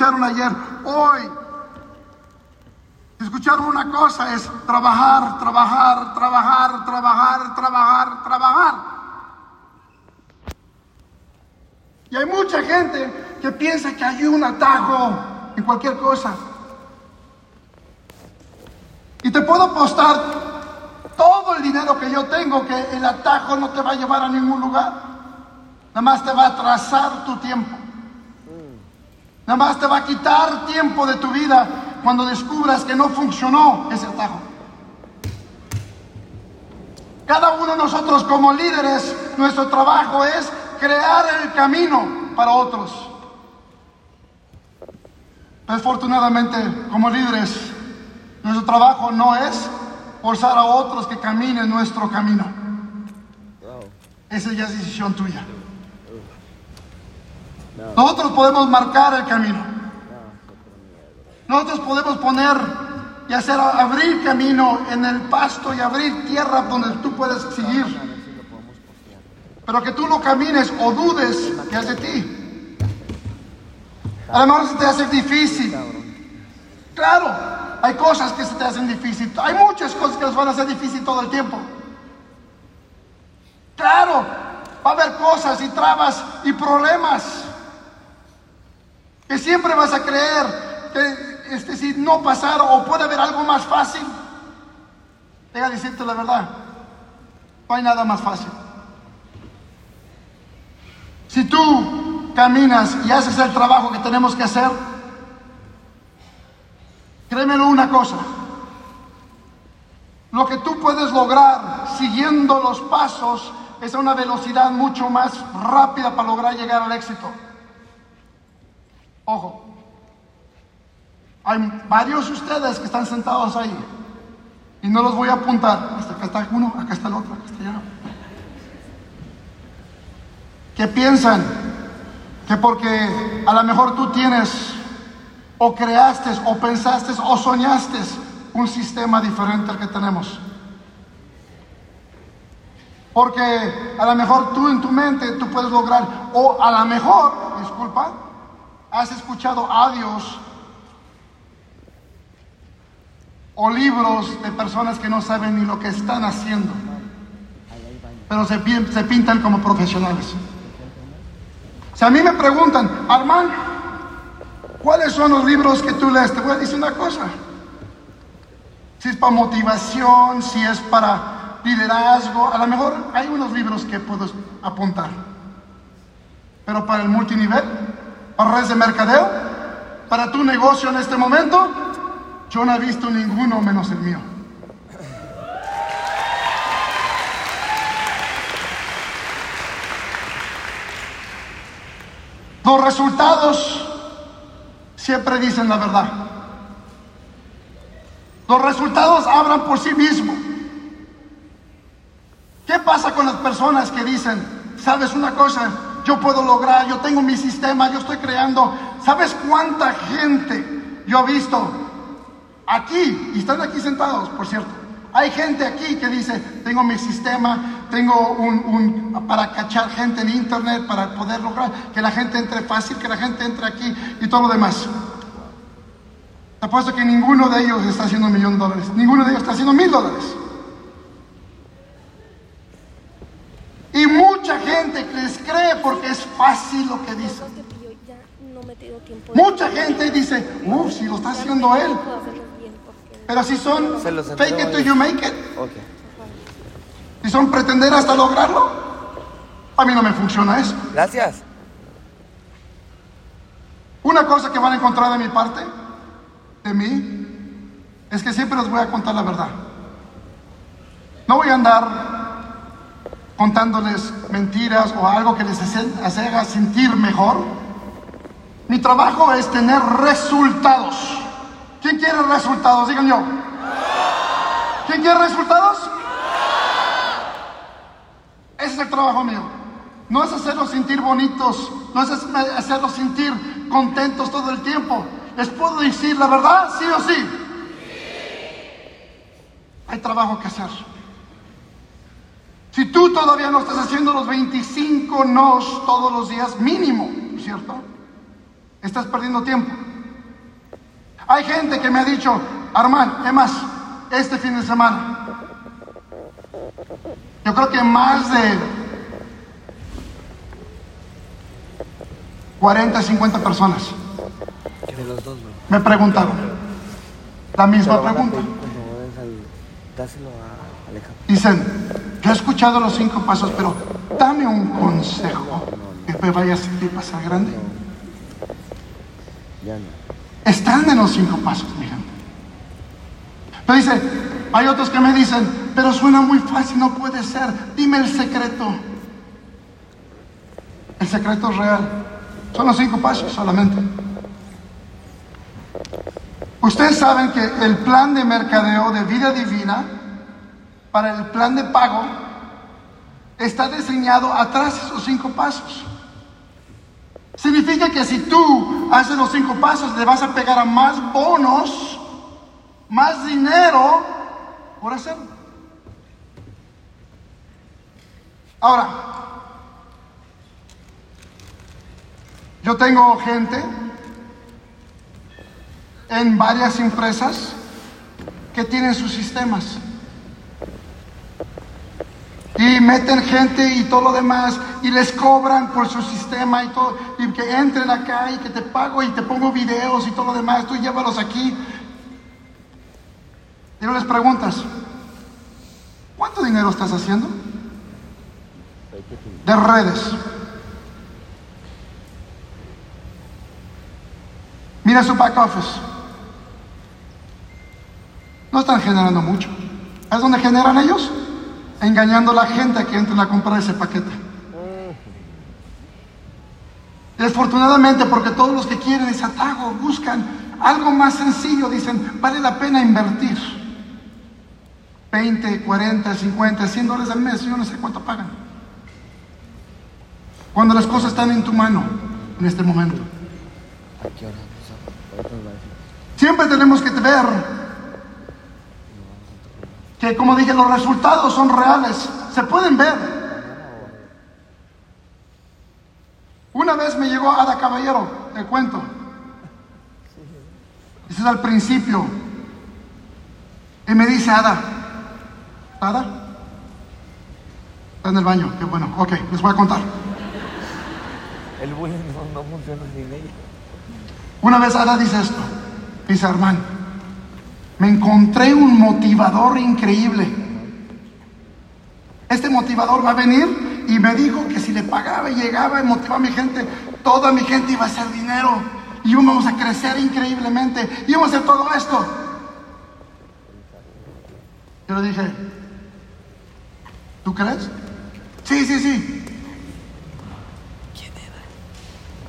escucharon ayer, hoy. Escucharon una cosa, es trabajar, trabajar, trabajar, trabajar, trabajar, trabajar. Y hay mucha gente que piensa que hay un atajo en cualquier cosa. Y te puedo apostar todo el dinero que yo tengo que el atajo no te va a llevar a ningún lugar. Nada más te va a atrasar tu tiempo. Nada más te va a quitar tiempo de tu vida cuando descubras que no funcionó ese atajo. Cada uno de nosotros como líderes, nuestro trabajo es crear el camino para otros. Desafortunadamente, como líderes, nuestro trabajo no es forzar a otros que caminen nuestro camino. Esa ya es decisión tuya. Nosotros podemos marcar el camino. Nosotros podemos poner y hacer abrir camino en el pasto y abrir tierra donde tú puedes seguir. Pero que tú no camines o dudes que es de ti. A lo mejor se te hace difícil. Claro, hay cosas que se te hacen difícil. Hay muchas cosas que nos van a hacer difícil todo el tiempo. Claro, va a haber cosas y trabas y problemas que siempre vas a creer que este, si no pasar o puede haber algo más fácil. Deja decirte la verdad, no hay nada más fácil. Si tú caminas y haces el trabajo que tenemos que hacer, créemelo una cosa, lo que tú puedes lograr siguiendo los pasos es a una velocidad mucho más rápida para lograr llegar al éxito. Ojo, hay varios de ustedes que están sentados ahí y no los voy a apuntar. Hasta acá está uno, acá está el otro, acá está otro. Que piensan que porque a lo mejor tú tienes o creaste o pensaste o soñaste un sistema diferente al que tenemos. Porque a lo mejor tú en tu mente tú puedes lograr, o a lo mejor, disculpa, has escuchado audios o libros de personas que no saben ni lo que están haciendo, pero se, se pintan como profesionales. Si a mí me preguntan, Armand, ¿cuáles son los libros que tú lees? Te voy a decir una cosa. Si es para motivación, si es para liderazgo, a lo mejor hay unos libros que puedo apuntar. Pero para el multinivel, para redes de mercadeo, para tu negocio en este momento, yo no he visto ninguno menos el mío. Los resultados siempre dicen la verdad. Los resultados hablan por sí mismos. ¿Qué pasa con las personas que dicen, sabes una cosa, yo puedo lograr, yo tengo mi sistema, yo estoy creando. ¿Sabes cuánta gente yo he visto aquí? Y están aquí sentados, por cierto. Hay gente aquí que dice, tengo mi sistema, tengo un, para cachar gente en internet, para poder lograr que la gente entre fácil, que la gente entre aquí y todo lo demás. Te apuesto que ninguno de ellos está haciendo un millón de dólares, ninguno de ellos está haciendo mil dólares. Y mucha cree porque es fácil lo que dicen. Mucha gente dice, uff, si lo está haciendo él. Pero si son fake it till you make it. Si son pretender hasta lograrlo, a mí no me funciona eso. Gracias. Una cosa que van a encontrar de mi parte, de mí, es que siempre les voy a contar la verdad. No voy a andar contándoles mentiras o algo que les haga sentir mejor. Mi trabajo es tener resultados. ¿Quién quiere resultados? Digan yo. ¿Quién quiere resultados? Ese es el trabajo mío. No es hacerlos sentir bonitos, no es hacerlos sentir contentos todo el tiempo. ¿Les puedo decir la verdad? ¿Sí o sí? Hay trabajo que hacer. Si tú todavía no estás haciendo los 25 nos todos los días mínimo, ¿cierto? Estás perdiendo tiempo. Hay gente que me ha dicho, Armán, es más, este fin de semana, yo creo que más de 40, 50 personas me preguntaron la misma pregunta. Dicen, yo he escuchado los cinco pasos, pero dame un consejo que me vaya a sentir pasar grande. Están en los cinco pasos, mi gente. Pero dice, hay otros que me dicen, pero suena muy fácil, no puede ser. Dime el secreto. El secreto es real. Son los cinco pasos solamente. Ustedes saben que el plan de mercadeo de vida divina para el plan de pago está diseñado atrás de esos cinco pasos. Significa que si tú haces los cinco pasos, le vas a pegar a más bonos, más dinero por hacerlo. Ahora, yo tengo gente en varias empresas que tienen sus sistemas. Y meten gente y todo lo demás y les cobran por su sistema y todo. Y que entren acá y que te pago y te pongo videos y todo lo demás. Tú llévalos aquí. Y luego les preguntas, ¿cuánto dinero estás haciendo? De redes. Mira su back office. No están generando mucho. ¿Es donde generan ellos? Engañando a la gente que entra a comprar ese paquete. Desfortunadamente, porque todos los que quieren ese atajo buscan algo más sencillo, dicen, vale la pena invertir. 20, 40, 50, 100 dólares al mes, yo no sé cuánto pagan. Cuando las cosas están en tu mano en este momento. ¿A a. Siempre tenemos que ver que, como dije, los resultados son reales, se pueden ver. Una vez me llegó Ada Caballero, te cuento. Ese es al principio. Y me dice Ada, Ada, está en el baño, qué bueno, ok, les voy a contar. El bullying no, no funciona sin ella. Una vez Ada dice esto, dice Armán, me encontré un motivador increíble. Este motivador va a venir y me dijo que si le pagaba y llegaba y motivaba a mi gente, toda mi gente iba a hacer dinero y íbamos a crecer increíblemente, íbamos a hacer todo esto. Yo le dije, ¿tú crees? Sí, sí, sí.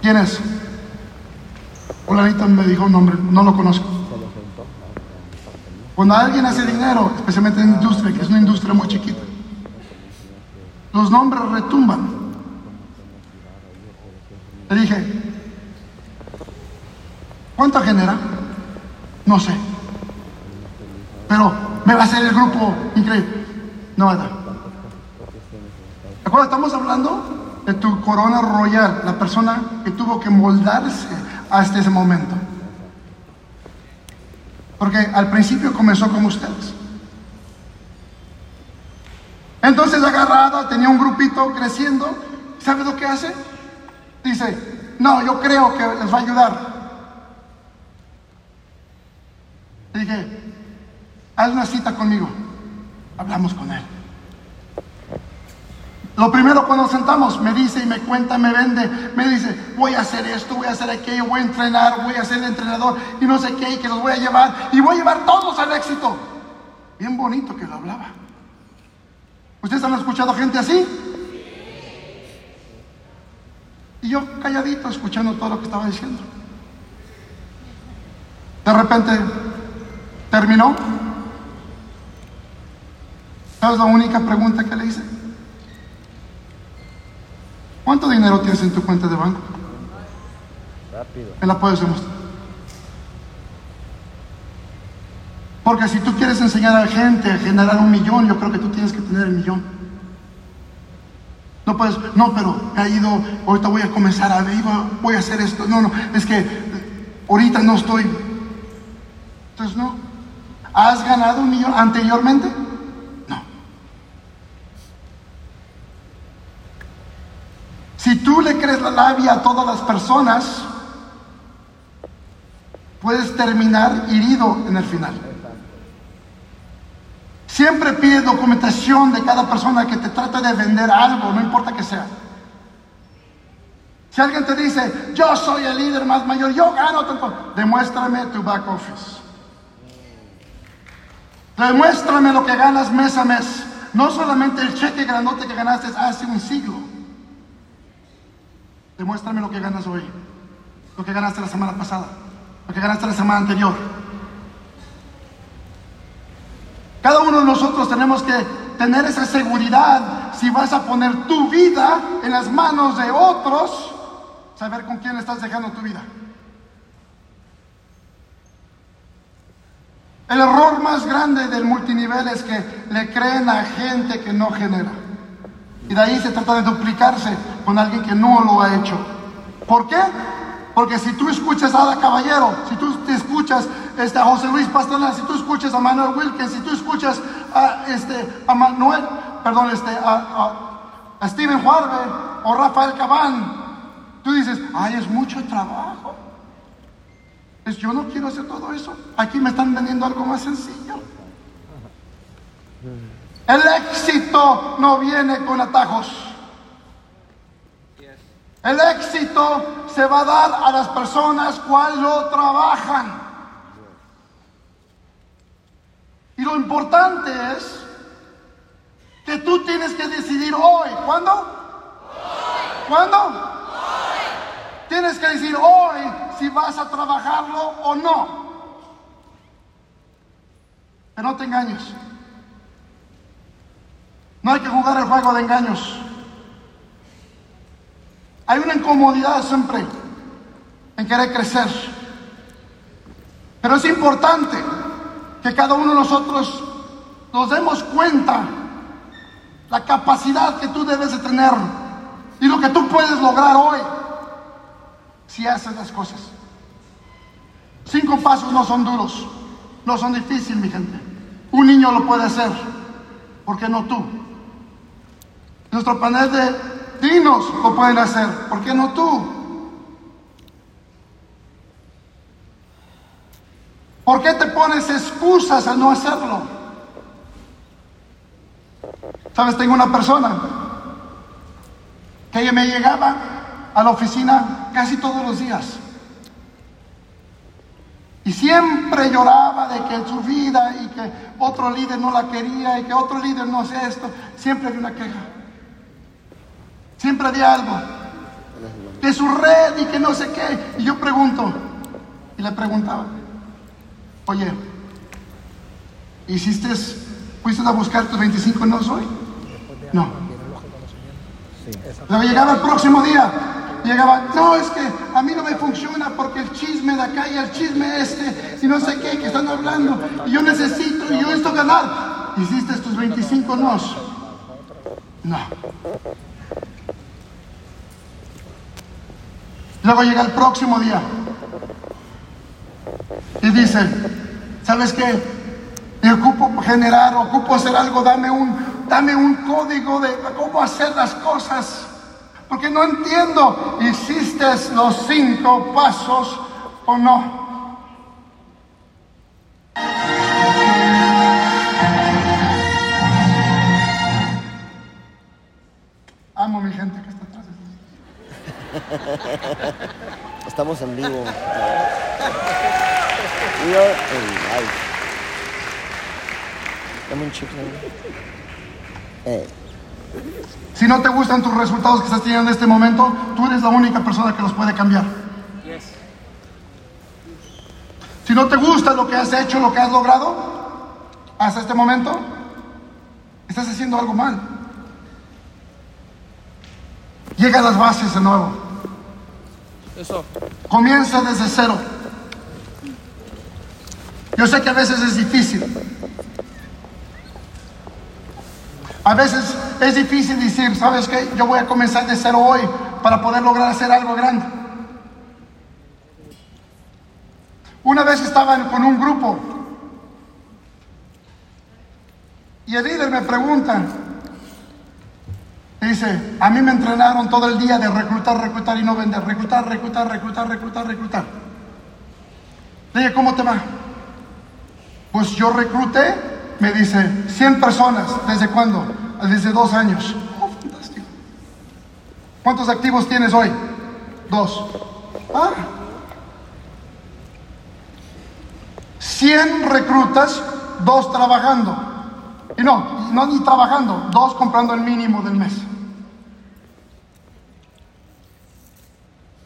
¿Quién es? Fulanito me dijo un nombre, no lo conozco. Cuando alguien hace dinero, especialmente en industria, que es una industria muy chiquita, los nombres retumban. Le dije, ¿cuánto genera? No sé. Pero me va a hacer el grupo increíble. No, Ada. ¿De acuerdo? Estamos hablando de tu corona royal, la persona que tuvo que moldarse hasta ese momento. Porque al principio comenzó como ustedes. Entonces agarrada, tenía un grupito creciendo. ¿Sabe lo que hace? Dice, no, yo creo que les va a ayudar. Dije, haz una cita conmigo. Hablamos con él. Lo primero cuando sentamos, me dice y me cuenta, me vende, me dice, voy a hacer esto, voy a hacer aquello, voy a entrenar, voy a ser entrenador y no sé qué, y que los voy a llevar, y voy a llevar todos al éxito. Bien bonito que lo hablaba. ¿Ustedes han escuchado gente así? Y yo calladito escuchando todo lo que estaba diciendo. De repente terminó. ¿Sabes la única pregunta que le hice? ¿Cuánto dinero tienes en tu cuenta de banco? Rápido. Me la puedes demostrar. Porque si tú quieres enseñar a la gente a generar un millón, yo creo que tú tienes que tener el millón. No puedes, no, pero he ido, ahorita voy a comenzar a voy a hacer esto. No, no, es que ahorita no estoy. Entonces no. ¿Has ganado un millón anteriormente? No. Si tú le crees la labia a todas las personas, puedes terminar herido en el final. Siempre pide documentación de cada persona que te trata de vender algo, no importa que sea. Si alguien te dice, yo soy el líder más mayor, yo gano tanto, demuéstrame tu back office. Demuéstrame lo que ganas mes a mes. No solamente el cheque grandote que ganaste hace un siglo. Demuéstrame lo que ganas hoy. Lo que ganaste la semana pasada. Lo que ganaste la semana anterior. Cada uno de nosotros tenemos que tener esa seguridad si vas a poner tu vida en las manos de otros saber con quién estás dejando tu vida. El error más grande del multinivel es que le creen a gente que no genera. Y de ahí se trata de duplicarse con alguien que no lo ha hecho. ¿Por qué? Porque si tú escuchas a Ada Caballero, si tú escuchas este, a José Luis Pastrana, si tú escuchas a Manuel Wilkins, si tú escuchas a, este, a Manuel, perdón, este, a, Steven Juarbe o Rafael Cabán, Tú dices, ay, es mucho trabajo. Es, yo no quiero hacer todo eso. Aquí me están vendiendo algo más sencillo. El éxito no viene con atajos. El éxito se va a dar a las personas cuales lo trabajan. Y lo importante es que tú tienes que decidir hoy. ¿Cuándo? ¿Cuándo? Tienes que decir hoy si vas a trabajarlo o no. Pero no te engañes. No hay que jugar el juego de engaños. Hay una incomodidad siempre en querer crecer. Pero es importante que cada uno de nosotros nos demos cuenta la capacidad que tú debes de tener y lo que tú puedes lograr hoy si haces las cosas. Cinco pasos no son duros, no son difíciles, mi gente. Un niño lo puede hacer, ¿por qué no tú? Nuestro panel de dinos lo pueden hacer, ¿por qué no tú? ¿Por qué te pones excusas al no hacerlo? Sabes, tengo una persona que me llegaba a la oficina casi todos los días. Y siempre lloraba de que su vida y que otro líder no la quería y que otro líder no hace esto. Siempre había una queja. Siempre había algo. De su red y que no sé qué. Y yo pregunto, y le preguntaba, oye, ¿hiciste, fuiste a buscar tus 25 no soy? No. Luego llegaba el próximo día, llegaba, no, es que a mí no me funciona porque el chisme de acá y el chisme este, y no sé qué, que están hablando, y yo necesito, y yo esto ganar. ¿Hiciste tus 25 nos? No. Luego llega el próximo día y dice, ¿sabes qué? Me ocupo generar, ocupo hacer algo, dame un, dame un código de cómo hacer las cosas. Porque no entiendo, ¿hiciste los cinco pasos o no? Eh. Si no te gustan tus resultados que estás teniendo en este momento, tú eres la única persona que los puede cambiar. Si no te gusta lo que has hecho, lo que has logrado hasta este momento, estás haciendo algo mal. Llega a las bases de nuevo. Eso. Comienza desde cero. Yo sé que a veces es difícil. A veces es difícil decir, ¿sabes qué? Yo voy a comenzar de cero hoy para poder lograr hacer algo grande. Una vez estaba con un grupo y el líder me pregunta, dice, a mí me entrenaron todo el día de reclutar, reclutar y no vender, reclutar, reclutar, reclutar, reclutar, reclutar. Le dije, ¿cómo te va? Pues yo recluté me dice, 100 personas. ¿Desde cuándo? Desde dos años. Oh, fantástico. ¿Cuántos activos tienes hoy? Dos. Ah. 100 reclutas, dos trabajando. Y no, no ni trabajando, dos comprando el mínimo del mes.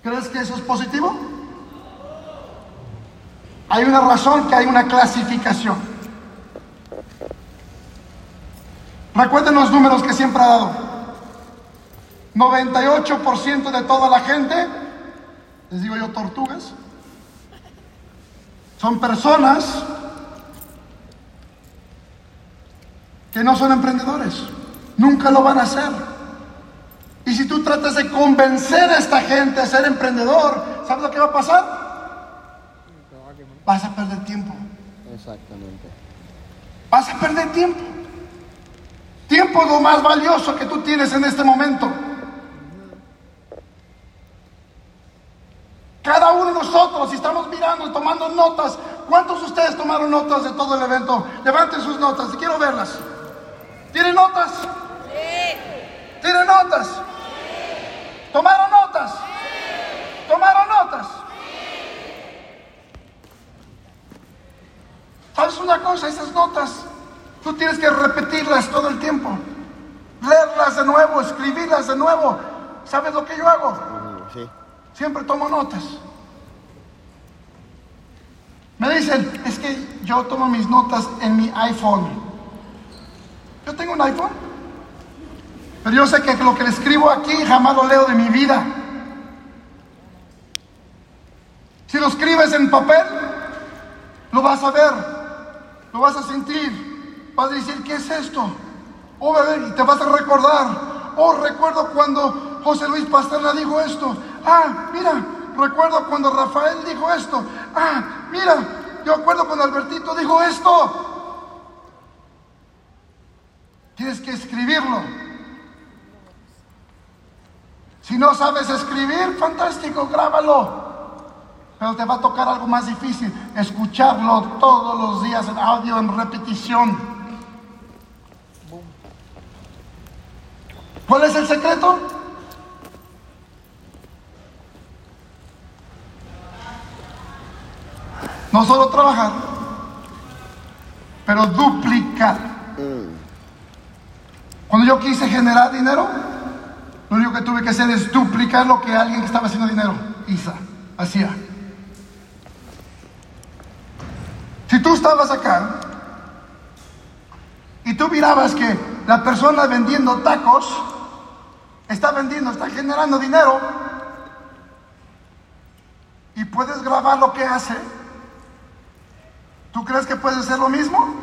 ¿Crees que eso es positivo? Hay una razón que hay una clasificación. Recuerden los números que siempre ha dado. 98% de toda la gente, les digo yo tortugas, son personas que no son emprendedores. Nunca lo van a hacer. Y si tú tratas de convencer a esta gente a ser emprendedor, ¿sabes lo que va a pasar? Vas a perder tiempo. Exactamente. Vas a perder tiempo. Tiempo es lo más valioso que tú tienes en este momento. Cada uno de nosotros, si estamos mirando y tomando notas, ¿cuántos de ustedes tomaron notas de todo el evento? Levanten sus notas, quiero verlas. ¿Tienen notas? Sí. ¿Tienen notas? Sí. ¿Tomaron notas? Sí. ¿Tomaron notas? ¿Sabes una cosa? Esas notas, tú tienes que repetirlas todo el tiempo. Leerlas de nuevo, escribirlas de nuevo. ¿Sabes lo que yo hago? Sí. Siempre tomo notas. Me dicen, es que yo tomo mis notas en mi iPhone. Yo tengo un iPhone. Pero yo sé que lo que le escribo aquí jamás lo leo de mi vida. Si lo escribes en papel, lo vas a ver, lo vas a sentir. Vas a decir, ¿qué es esto? Oh, bebé, y te vas a recordar. Oh, recuerdo cuando José Luis Pasterna dijo esto. Ah, mira, recuerdo cuando Rafael dijo esto. Ah, mira, yo acuerdo cuando Albertito dijo esto. Tienes que escribirlo. Si no sabes escribir, fantástico, grábalo. Pero te va a tocar algo más difícil, escucharlo todos los días en audio, en repetición. ¿Cuál es el secreto? No solo trabajar, pero duplicar. Cuando yo quise generar dinero, lo único que tuve que hacer es duplicar lo que alguien que estaba haciendo dinero, Isa, hacía. Si tú estabas acá y tú mirabas que la persona vendiendo tacos está vendiendo, está generando dinero y puedes grabar lo que hace, ¿tú crees que puedes hacer lo mismo?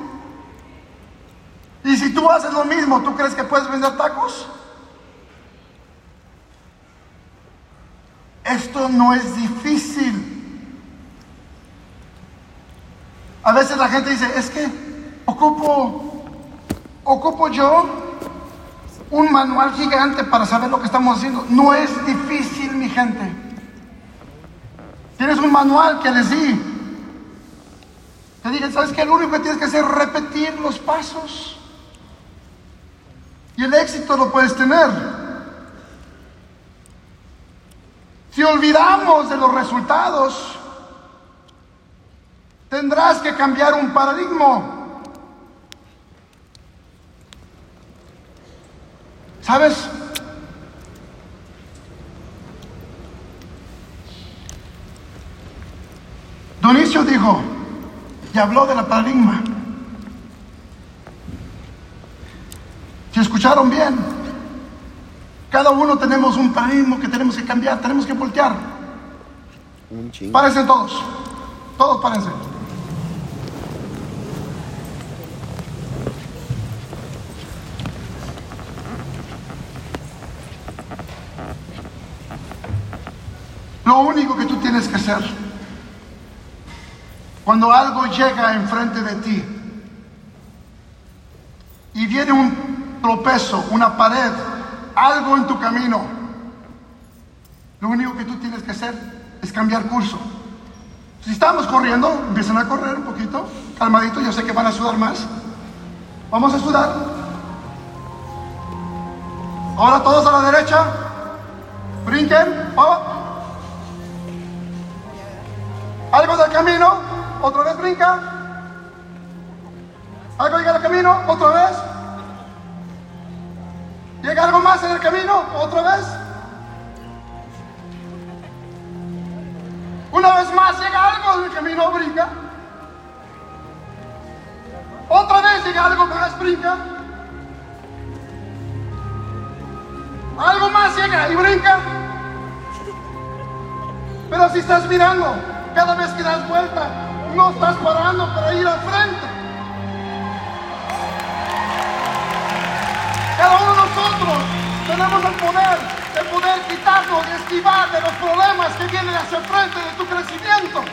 Y si tú haces lo mismo, ¿tú crees que puedes vender tacos? Esto no es difícil. A veces la gente dice, es que ocupo, ocupo yo un manual gigante para saber lo que estamos haciendo. No es difícil, mi gente. Tienes un manual que les di. Te dije, ¿sabes qué? Lo único que tienes que hacer es repetir los pasos. Y el éxito lo puedes tener. Si olvidamos de los resultados, tendrás que cambiar un paradigma. ¿Sabes? Donicio dijo y habló de la paradigma. Si escucharon bien, cada uno tenemos un paradigma que tenemos que cambiar, tenemos que voltear. Un chingo. Párense todos, todos párense. Lo único que tú tienes que hacer, cuando algo llega enfrente de ti y viene un tropezo, una pared, algo en tu camino, lo único que tú tienes que hacer es cambiar curso. Si estamos corriendo, empiezan a correr un poquito, calmadito, yo sé que van a sudar más. Vamos a sudar. Ahora todos a la derecha. Brinquen. Oh. Algo del camino. Otra vez brinca. Algo llega al camino. Otra vez. Llega algo más en el camino. Otra vez. Una vez más llega algo en el camino. Brinca. Otra vez llega algo más. Brinca. Algo más llega y brinca. Pero si estás mirando, cada vez que das vuelta, no estás parando para ir al frente. Cada uno de nosotros tenemos el poder de poder quitarnos, de esquivar de los problemas que vienen hacia el frente de tu crecimiento.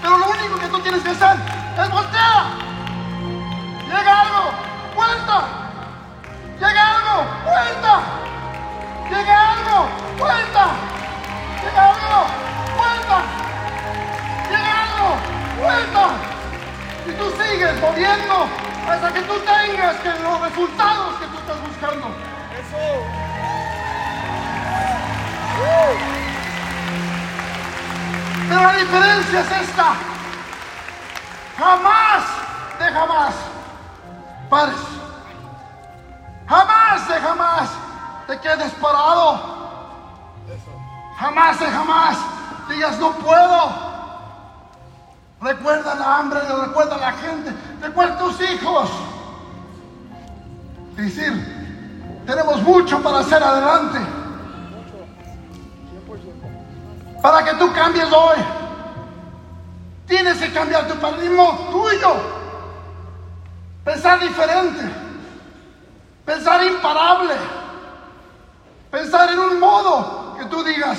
Pero lo único que tú tienes que hacer es voltear. Llega algo, vuelta. Llega algo, vuelta. Llega algo, vuelta. Llega algo. Llega algo, vuelta. Y tú sigues moviendo hasta que tú tengas que los resultados que tú estás buscando. Pero la diferencia es esta. Jamás de jamás pares. Jamás de jamás te quedes parado. Jamás de jamás digas no puedo. Recuerda la hambre, recuerda la gente, recuerda tus hijos. Decir, tenemos mucho para hacer adelante. Para que tú cambies hoy. Tienes que cambiar tu paradigma tuyo. Pensar diferente. Pensar imparable. Pensar en un modo que tú digas,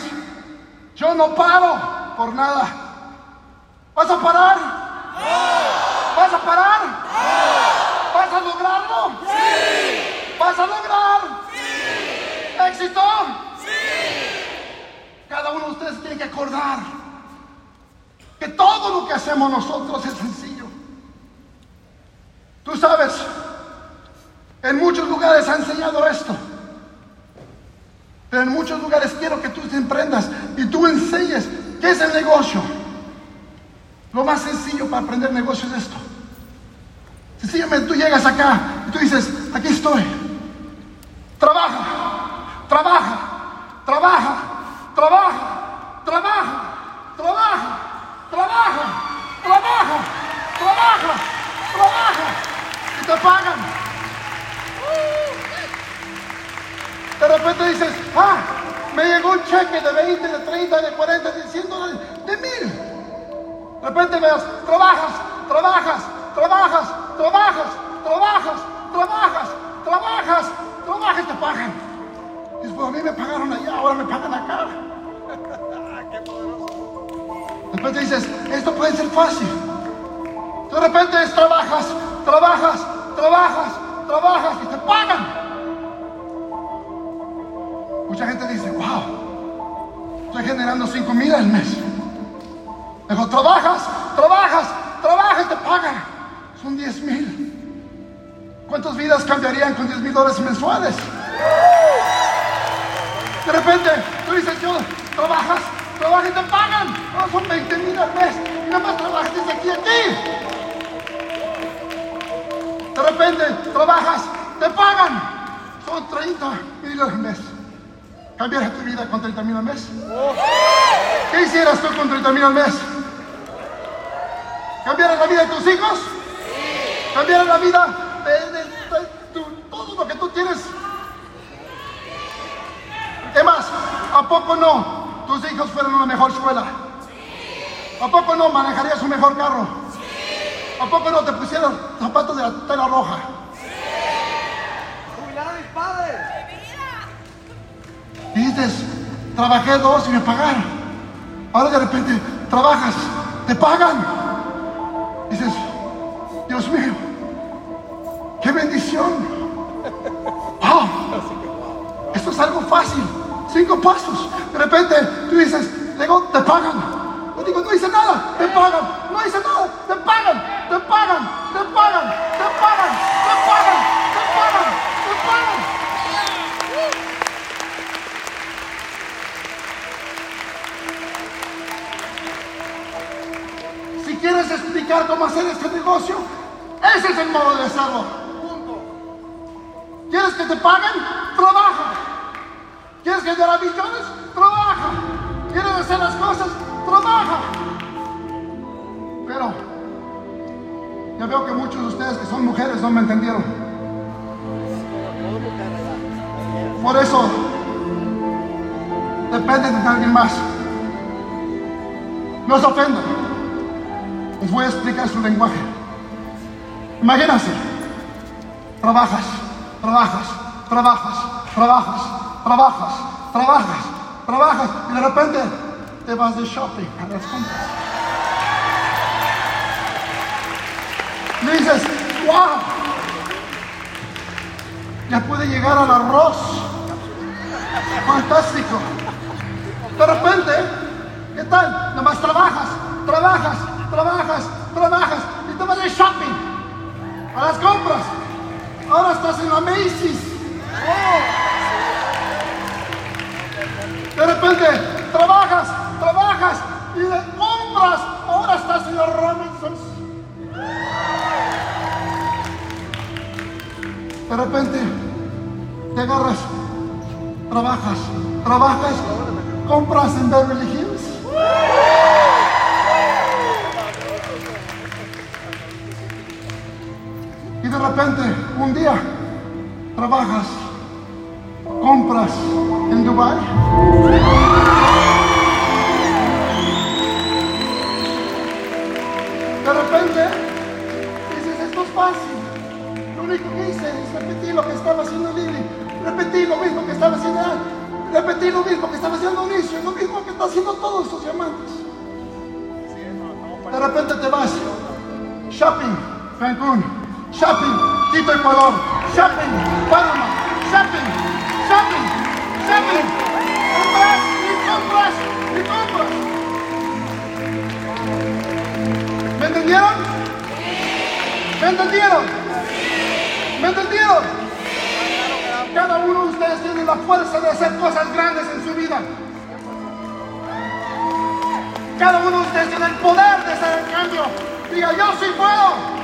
yo no paro por nada. ¿Vas a parar? ¿Vas a parar? ¿Vas a lograrlo? ¿Vas a lograr? ¿Éxito? Cada uno de ustedes tiene que acordar que todo lo que hacemos nosotros es sencillo. Tú sabes, en muchos lugares ha enseñado esto. Pero en muchos lugares quiero que tú te emprendas y tú enseñes qué es el negocio. Lo más sencillo para aprender negocio es esto. Sencillamente tú llegas acá y tú dices, aquí estoy. Trabaja, trabaja, trabaja, trabaja, trabaja, trabaja, trabaja, trabaja, trabaja, trabaja. Y te pagan. De repente dices, ah, me llegó un cheque de 20, de 30, de 40, de 100 dólares. De repente veas, trabajas, trabajas, trabajas, trabajas, trabajas, trabajas, trabajas, trabajas y te pagan. Dices, pues a mí me pagaron allá, ahora me pagan acá. De repente dices, esto puede ser fácil. De repente es, trabajas, trabajas, trabajas, trabajas y te pagan. Mucha gente dice, wow, estoy generando 5 mil al mes. Digo, trabajas, trabajas, trabajas y te pagan. Son 10 mil. ¿Cuántas vidas cambiarían con 10 mil dólares mensuales? De repente, tú dices, yo, trabajas, trabajas y te pagan. No, son 20 mil al mes. Y nada más trabajas desde aquí a aquí. De repente, trabajas, te pagan. Son 30 mil al mes. ¿Cambiarías tu vida con 30 mil al mes? ¿Qué hicieras tú con 30 mil al mes? ¿Cambiaras la vida de tus hijos? ¿Cambiaras la vida de, de- de tu- todo lo que tú tienes? ¿Qué más? ¿A poco no tus hijos fueron a una mejor escuela? ¿A poco no manejarías un mejor carro? ¿A poco no te pusieron zapatos de la tela roja? Y dices, trabajé dos y me pagaron. Ahora de repente trabajas, te pagan. Dices, Dios mío, ¡Qué bendición! ¡Oh! Esto es algo fácil. Cinco pasos. De repente tú dices, te pagan. Yo digo, no hice nada, te pagan. No hice nada, te pagan, te pagan, te pagan, te pagan, te pagan, explicar cómo hacer este negocio, ese es el modo de hacerlo. Punto. ¿Quieres que te paguen? Trabaja. ¿Quieres generar millones? Trabaja. ¿Quieres hacer las cosas? Trabaja. Pero ya veo que muchos de ustedes que son mujeres no me entendieron. Por eso dependen de alguien más. No se ofendan. Les voy a explicar su lenguaje. Imagínense, trabajas, trabajas, trabajas, trabajas, trabajas, trabajas, trabajas y de repente te vas de shopping a las compras. Y dices, wow, ya puede llegar al arroz. Fantástico. De repente, ¿qué tal? Nada más trabajas, trabajas, trabajas, trabajas y te vas de shopping a las compras. Ahora estás en la Macy's. Oh. De repente trabajas, trabajas y de compras. Ahora estás en los Robinsons. De repente te agarras, trabajas, trabajas, compras en Beverly Hills. De repente, un día, trabajas, compras en Dubai. De repente, dices, esto es fácil. Lo único que hice es repetir lo que estaba haciendo Lili. Repetí lo mismo que estaba haciendo él. Repetí lo mismo que estaba haciendo Onicio. Lo mismo que está haciendo todos estos diamantes. De repente te vas. Shopping, Cancún. Shopping, Quito, Ecuador. Shopping, Panamá. Shopping, shopping, shopping. Compras y compras y compras. ¿Me entendieron? ¿Me entendieron? ¿Me entendieron? Cada uno de ustedes tiene la fuerza de hacer cosas grandes en su vida. Cada uno de ustedes tiene el poder de hacer el cambio. Diga, yo sí puedo.